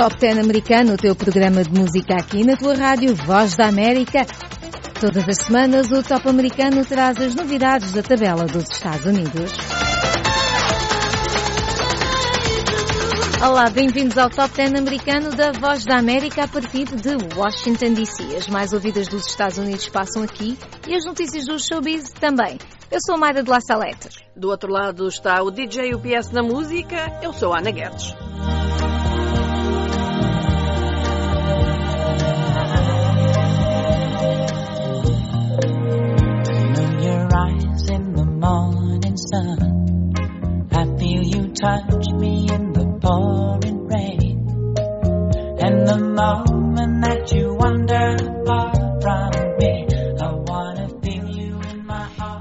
Top 10 americano, o teu programa de música aqui na tua rádio Voz da América. Todas as semanas o Top americano traz as novidades da tabela dos Estados Unidos. Olá, bem-vindos ao Top 10 americano da Voz da América a partir de Washington DC. As mais ouvidas dos Estados Unidos passam aqui e as notícias do showbiz também. Eu sou Mayra de La Salete. Do outro lado está o DJ UPS na música, eu sou Ana Guedes. Touch me in the pouring rain. And the moment that you wander far from me, I feel you.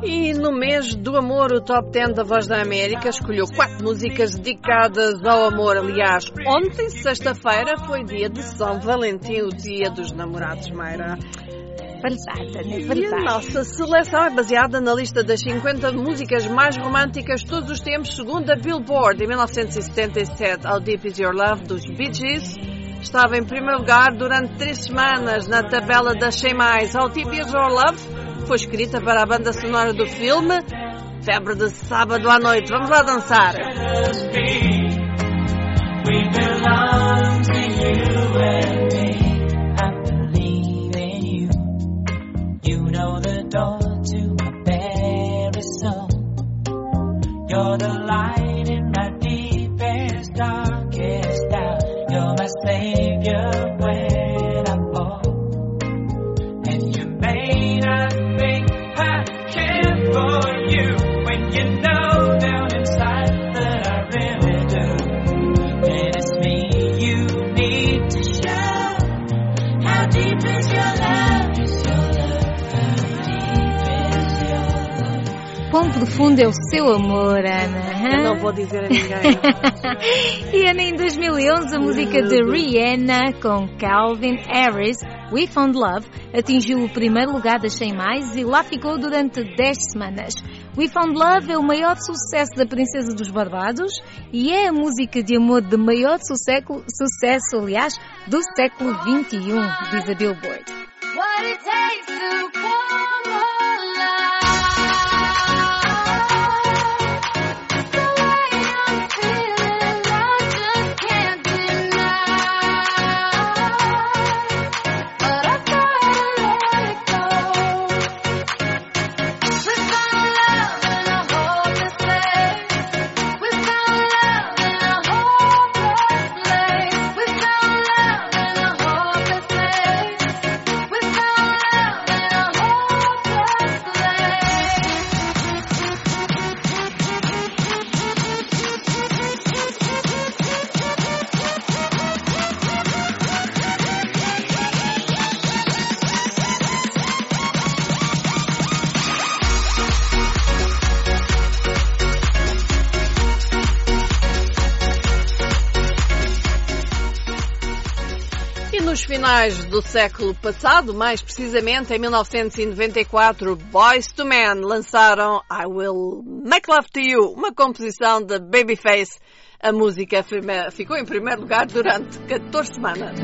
E no mês do amor, o Top 10 da Voz da América escolheu quatro músicas dedicadas ao amor. Aliás, ontem, sexta-feira, foi dia de São Valentim, o dia dos namorados, Mayra. Verdade, é verdade. E a nossa seleção é baseada na lista das 50 músicas mais românticas de todos os tempos, segundo a Billboard, em 1977, How Deep Is Your Love, dos Bee Gees. Estava em primeiro lugar durante três semanas na tabela das 100 mais. How Deep Is Your Love foi escrita para a banda sonora do filme Febre de Sábado à Noite. Vamos lá dançar. O seu amor, Ana. Eu não vou dizer a ninguém. e Ana, em 2011, a música de Rihanna com Calvin Harris, We Found Love, atingiu o primeiro lugar das 100 mais e lá ficou durante 10 semanas. We Found Love é o maior sucesso da Princesa dos Barbados e é a música de amor de maior sucesso, sucesso aliás, do século XXI, diz a Billboard. What it takes to finais do século passado, mais precisamente em 1994, Boys to Men lançaram I Will Make Love to You, uma composição de Babyface. A música ficou em primeiro lugar durante 14 semanas.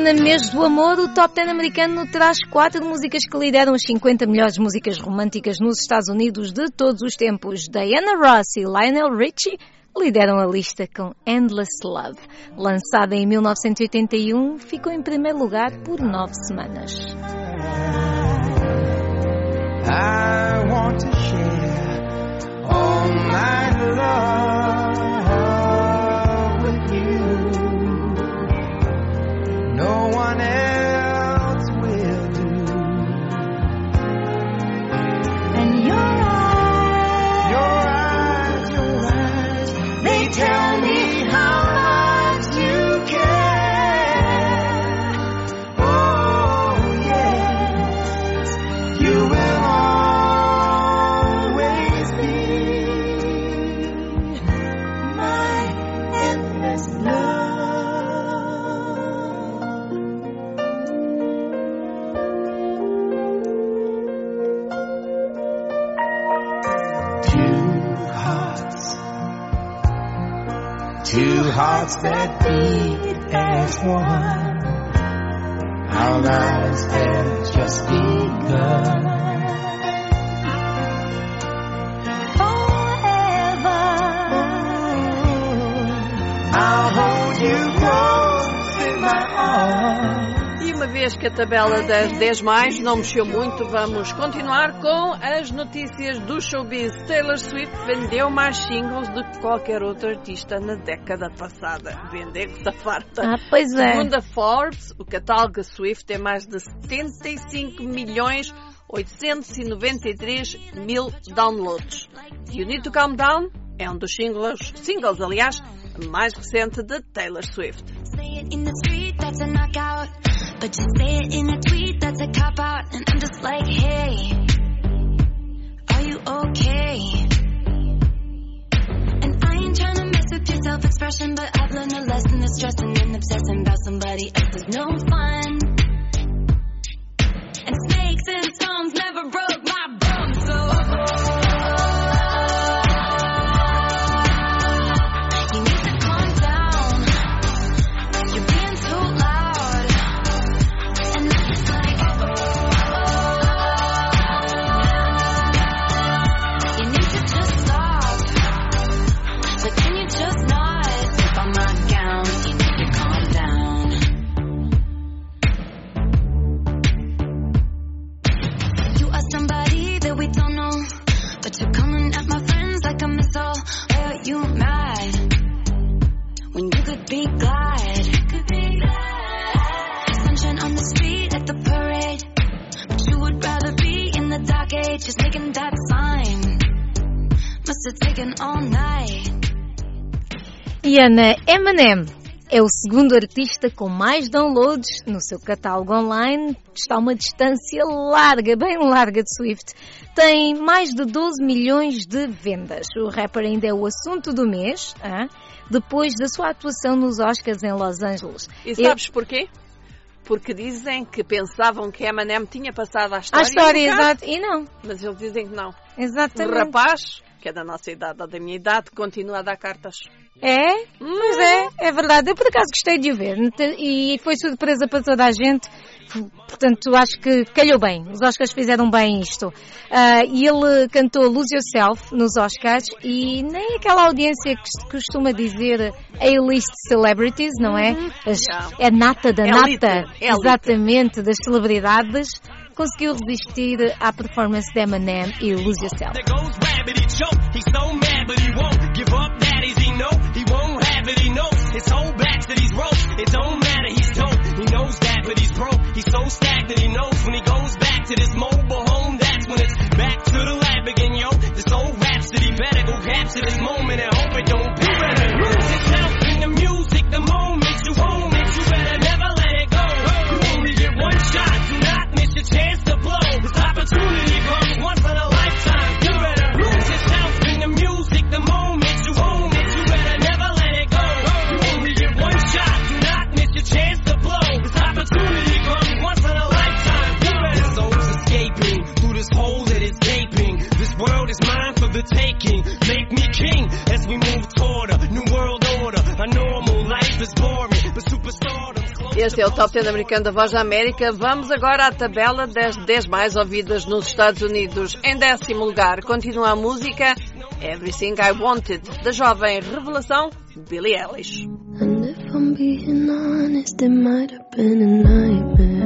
Rihanna, mês do amor, o Top 10 americano traz quatro músicas que lideram as 50 melhores músicas românticas nos Estados Unidos de todos os tempos. Diana Ross e Lionel Richie lideram a lista com Endless Love. Lançada em 1981, ficou em primeiro lugar por nove semanas. I want to share all my love No one Our lives have just begun. Vez que a tabela das 10 mais não mexeu muito, vamos continuar com as notícias do showbiz. Taylor Swift vendeu mais singles do que qualquer outro artista na década passada. Vender que está farta. Ah, pois é. Segundo a Forbes, o catálogo Swift tem mais de 75 milhões 893 mil downloads. You Need to Calm Down é um dos singles, singles aliás, mais recente de Taylor Swift. But you say it in a tweet, that's a cop out. And I'm just like, hey, are you okay? And I ain't trying to mess with your self expression, but I've learned a lesson that stressing and obsessing about somebody else is no fun. And snakes and stones Iana Eminem é o segundo artista com mais downloads no seu catálogo online. Está a uma distância larga, bem larga de Swift. Tem mais de 12 milhões de vendas. O rapper ainda é o assunto do mês, hein? depois da sua atuação nos Oscars em Los Angeles. E sabes Eu... porquê? Porque dizem que pensavam que Eminem tinha passado a história. A história, exato. E não. Mas eles dizem que não. Exatamente. O rapaz que é da nossa idade ou da minha idade, continua a dar cartas. É? Pois é, é verdade. Eu por acaso gostei de o ver e foi surpresa para toda a gente. Portanto, acho que calhou bem. Os Oscars fizeram bem isto. Uh, e ele cantou Lose Yourself nos Oscars e nem aquela audiência que costuma dizer A-list celebrities, não é? Uhum. As, é nata da nata. Exatamente, das celebridades conseguiu resistir à performance de Eminem e Lose Yourself. that he knows. His whole back to these ropes. It don't matter, he's dope. He knows that, but he's broke. He's so stacked that he knows when he goes back to this mobile. Top 10 americano da Voz da América. Vamos agora à tabela das 10 mais ouvidas nos Estados Unidos. Em décimo lugar, continua a música Everything I Wanted, da jovem revelação Billie Eilish. And if I'm being honest, it might have been a nightmare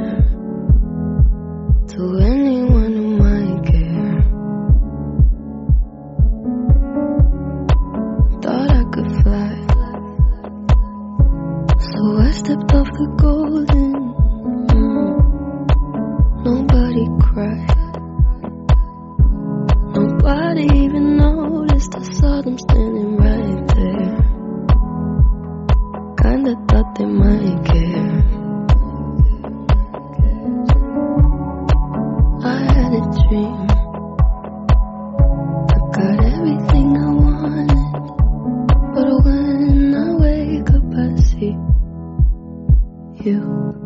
you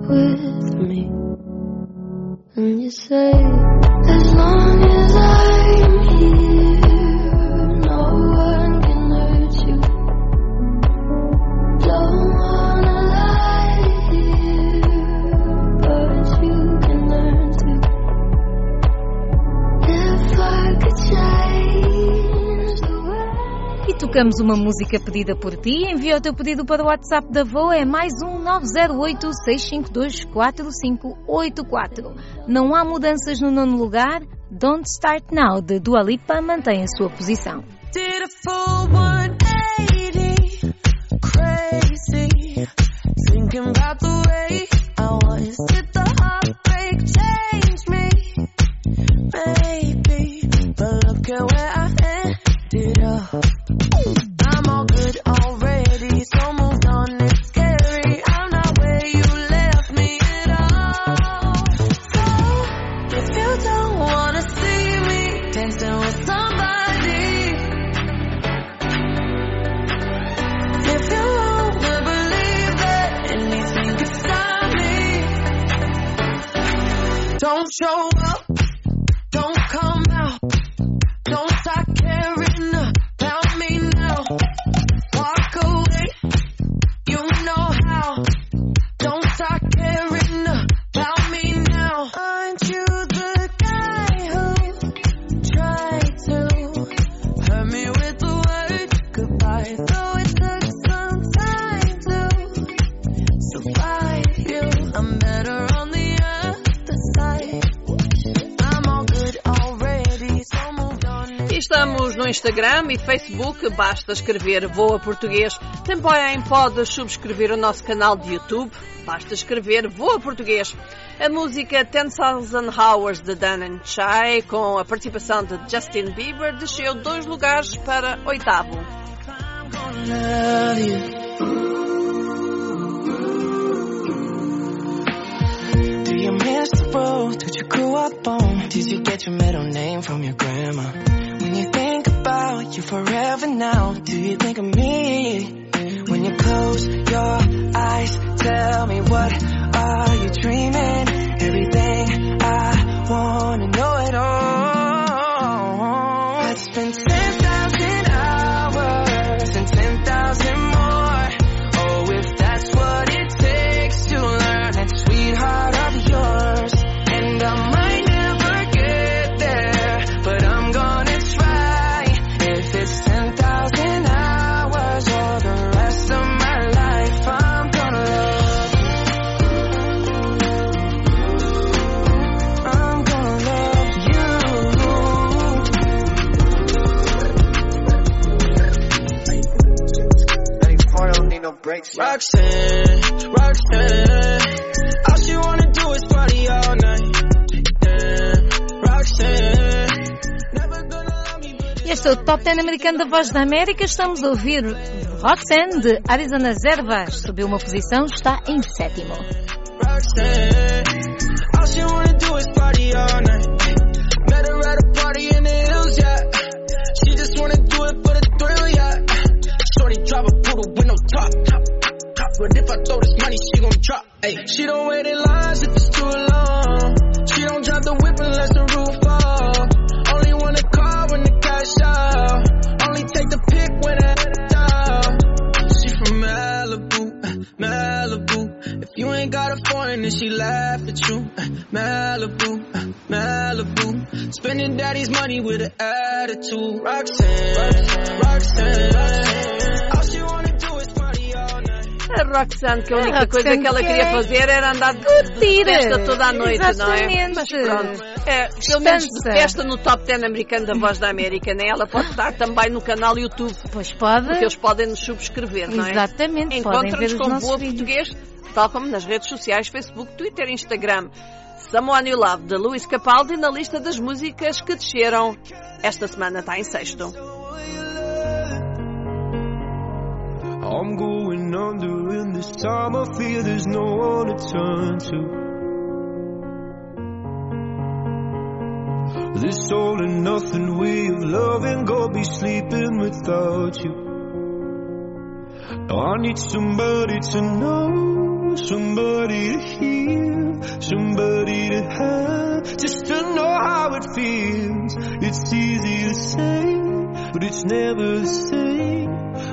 with me. And you say, tocamos uma música pedida por ti. Envia o teu pedido para o WhatsApp da Voa. É mais um 908 652 4584. Não há mudanças no nono lugar. Don't Start Now, de Dua Lipa, mantém a sua posição. Did a full 180, crazy, thinking about the way I was. Did Instagram e Facebook, basta escrever Voa Português. Também podes subscrever o nosso canal de YouTube, basta escrever Voa Português. A música 10,000 Hours de Dan and Shy, com a participação de Justin Bieber, desceu dois lugares para oitavo. Did you get your middle name from your grandma? Forever now, do you think of me? When you close your eyes, tell me what are you dreaming? Roxanne, Roxanne, all she wanna do is party all night. Damn, Roxanne, Este é o Top 10 americano da Voz da América. Estamos a ouvir Roxanne de Arizona Zervas. Subiu uma posição, está em sétimo. She just wanna do it for the thrill, yeah. Shorty drive a poodle with no top. But if I throw this money, she gon' drop. Ay, she don't wait in lines if it's too long. She don't drive the whip unless the roof fall. Only wanna call when the cash out. Only take the pick when it out. She from Malibu, Malibu. If you ain't got a foreign, then she laugh at you. Malibu, Malibu. Spending daddy's money with an attitude. Roxanne, Roxanne. Roxanne, que a única A coisa que ela queria quer fazer era andar de curtir. festa toda a noite, não é? Exatamente. Mas pronto. É, pelo menos de festa no top 10 americano da Voz da América, né? Ela pode estar também no canal YouTube, Pois pode. porque eles podem nos subscrever, não é? Exatamente, Encontra-nos os com Boa vídeos. Português, tal como nas redes sociais, Facebook, Twitter e Instagram. Someone You Love, de Luís Capaldi, na lista das músicas que desceram. Esta semana está em sexto. I'm going under in this time. I fear there's no one to turn to. This all and nothing way of loving. Go be sleeping without you. I need somebody to know Somebody to hear Somebody to have Just to know how it feels. It's easy to say But it's never the same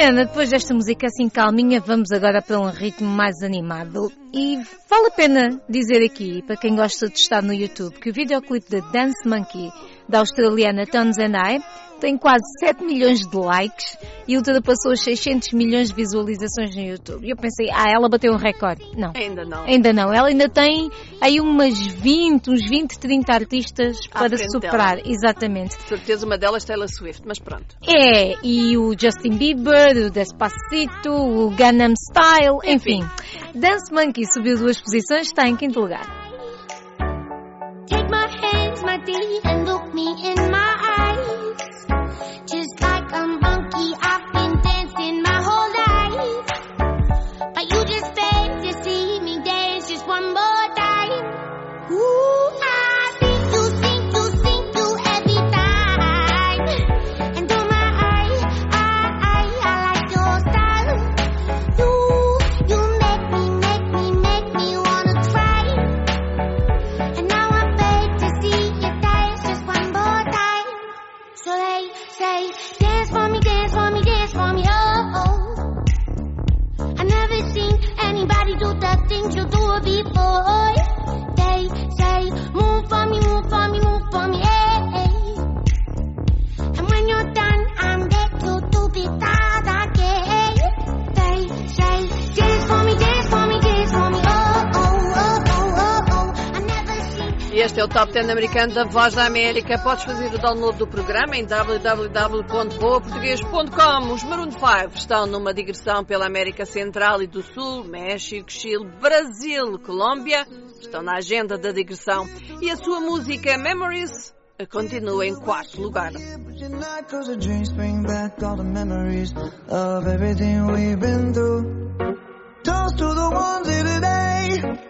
back around. E Ana, depois desta música assim calminha, vamos agora para um ritmo mais animado. E vale a pena dizer aqui, para quem gosta de estar no YouTube, que o videoclipe de Dance Monkey, da australiana Tones and I, tem quase 7 milhões de likes e ultrapassou os 600 milhões de visualizações no YouTube. E eu pensei, ah, ela bateu um recorde. Não. Ainda não. Ainda não. Ela ainda tem aí umas 20, uns 20, 30 artistas À para superar. Exatamente. De certeza uma delas Taylor Swift, mas pronto. É, e o Justin Bieber, o Despacito, o Gangnam Style, enfim. Dance Monkey subiu duas posições, está em quinto lugar. Take my and look me in my Top 10 americano da Voz da América. Podes fazer o download do programa em www.boaportugues.com. Os Maroon 5 estão numa digressão pela América Central e do Sul, México, Chile, Brasil, Colômbia. Estão na agenda da digressão. E a sua música Memories continua em quarto lugar. Toast to the ones.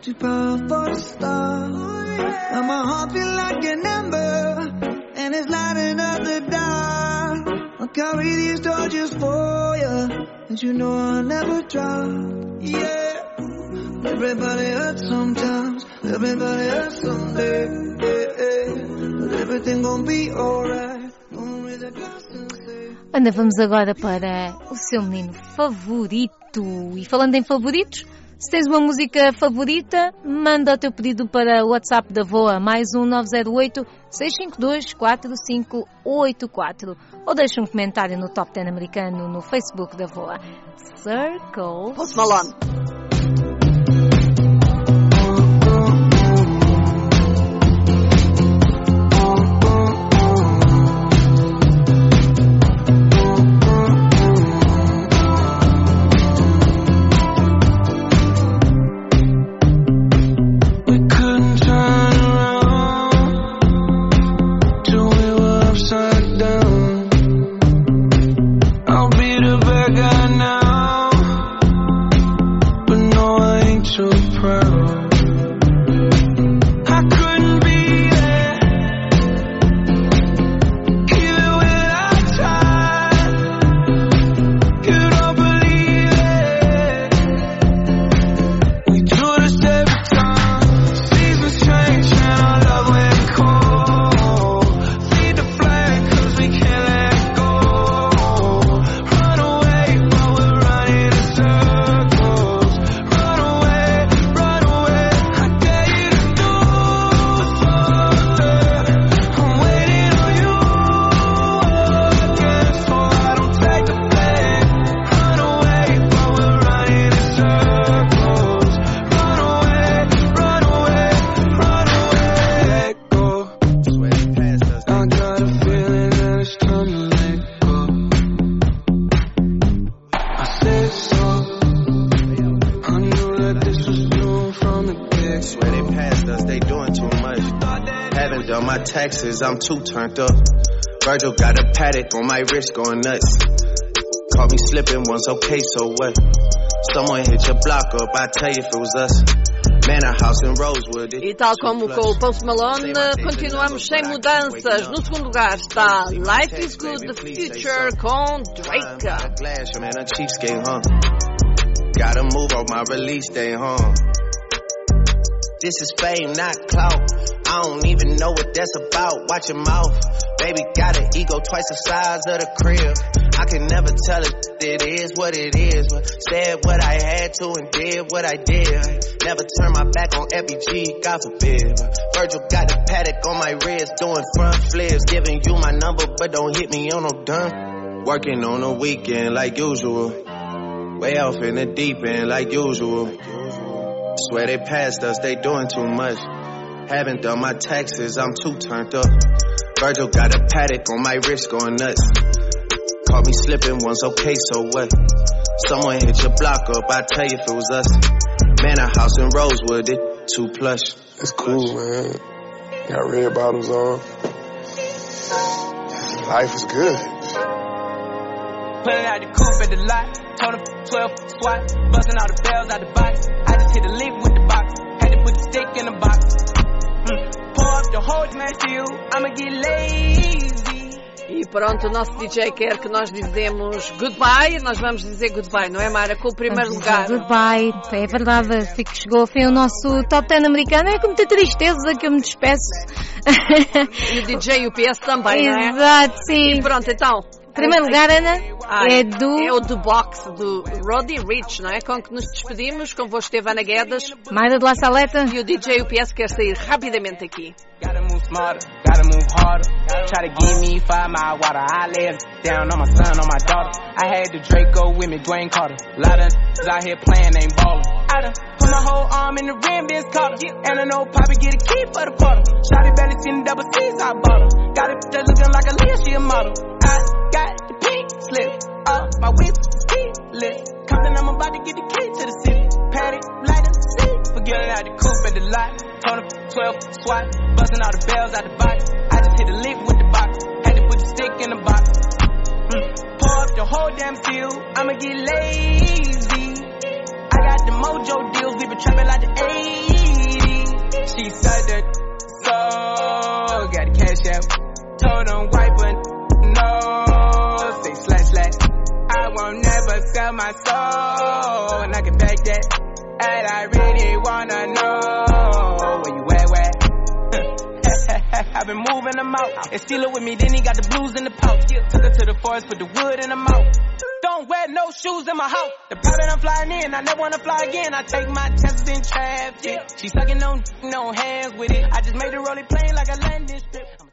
too powerful to stop. Now my heart feel like an ember and it's lighting up the dark. I'll carry these torches for you and you know I'll never drop. Yeah. Everybody hurts sometimes, everybody hurts someday. Yeah, yeah. But everything gon' be alright. Gonna raise a glass and say. Ana, vamos agora para o seu menino favorito. E falando em favoritos, Se tens uma música favorita, manda o teu pedido para o WhatsApp da VOA, mais um 908 652 4584 ou deixa um comentário no Top 10 americano no Facebook da VOA. Circle. Post Malone. Taxes, I'm too turned up. Virgil got a paddock on my wrist going nuts. Caught me slipping once, okay, so what? Someone hit your block up, I tell you if it was us. Man, a house in Rosewood. it E tal como com o Post Malone, continuamos sem mudanças. No segundo lugar está Life is Good, The Future com Drake. Got a glass, man, a cheapskate, huh? Gotta move on my release day, huh? This is fame, not clout. I don't even know what that's about. Watch your mouth. Baby got an ego twice the size of the crib. I can never tell it, it is what it is. But said what I had to and did what I did. Never turn my back on FBG, God forbid. Virgil got the paddock on my wrist, doing front flips. Giving you my number, but don't hit me on no dime. Working on the weekend like usual. Way off in the deep end like usual. Swear they passed us, they doing too much. Haven't done my taxes, I'm too turned up. Virgil got a paddock on my wrist going nuts. Caught me slipping once, okay, so what? Someone hit your block up, I tell you if it was us. Man, a house in Rosewood, it too plush. It's cool, man. Got red bottoms on. Life is good. Pulling out the coupe at the lot. Told him 12 swat. Busting all the bells out the box. I just hit a lick with the box. Had to put the stick in the box. E pronto, o nosso DJ quer que nós dizemos goodbye. Nós vamos dizer goodbye, não é, Mara? Com o primeiro lugar. Goodbye. É verdade, fico, chegou ao fim o nosso top 10 americano. É com muita tristeza que eu me despeço. E o DJ UPS também, não é? Exato, sim. E pronto, então. Primeiro lugar, Ana, Ah, é do É o do Box, do Roddy Rich, não é? Com que nos despedimos. Convosco esteve Ana Guedas. Mayra de La Saleta. E o DJ UPS quer sair rapidamente aqui. Gotta move smarter, gotta move harder. Try to give me five mile water. I down on my son, on my daughter. I had the Draco with me, Dwayne Carter. Lot of out here playing, ain't ballin'. I done put my whole arm in the rim, Vince Carter. And I know Poppy get a key for the quarter. Shotty belly seen the double C's, I bought her. Got it just looking like a Leah, she a model. I got the pink slip up my whip, keyless. Compton, I'm about to get the key to the city. Patty, light up, the see. Forgetting out the coupe at the lot. Told him 12 swat. Busting all the bells out the box. I just hit a lick with the box. Had to put the stick in the box. Mm. Pour up the whole damn field. I'ma get lazy. I got the mojo deals. Trapping like the 80s. She said that so. Got the cash out. Told him wipe her no. Say slash slash. I won't never sell my soul. And I can back that. And I really wanna know I've been moving them out. And steal it with me, then he got the blues in the pouch. Took her to the forest, put the wood in the mouth. Don't wear no shoes in my house. The private I'm flying in, I never wanna fly again. I take my chances in traffic. She sucking on, no hands with it. I just made the rolling plane like a landing strip.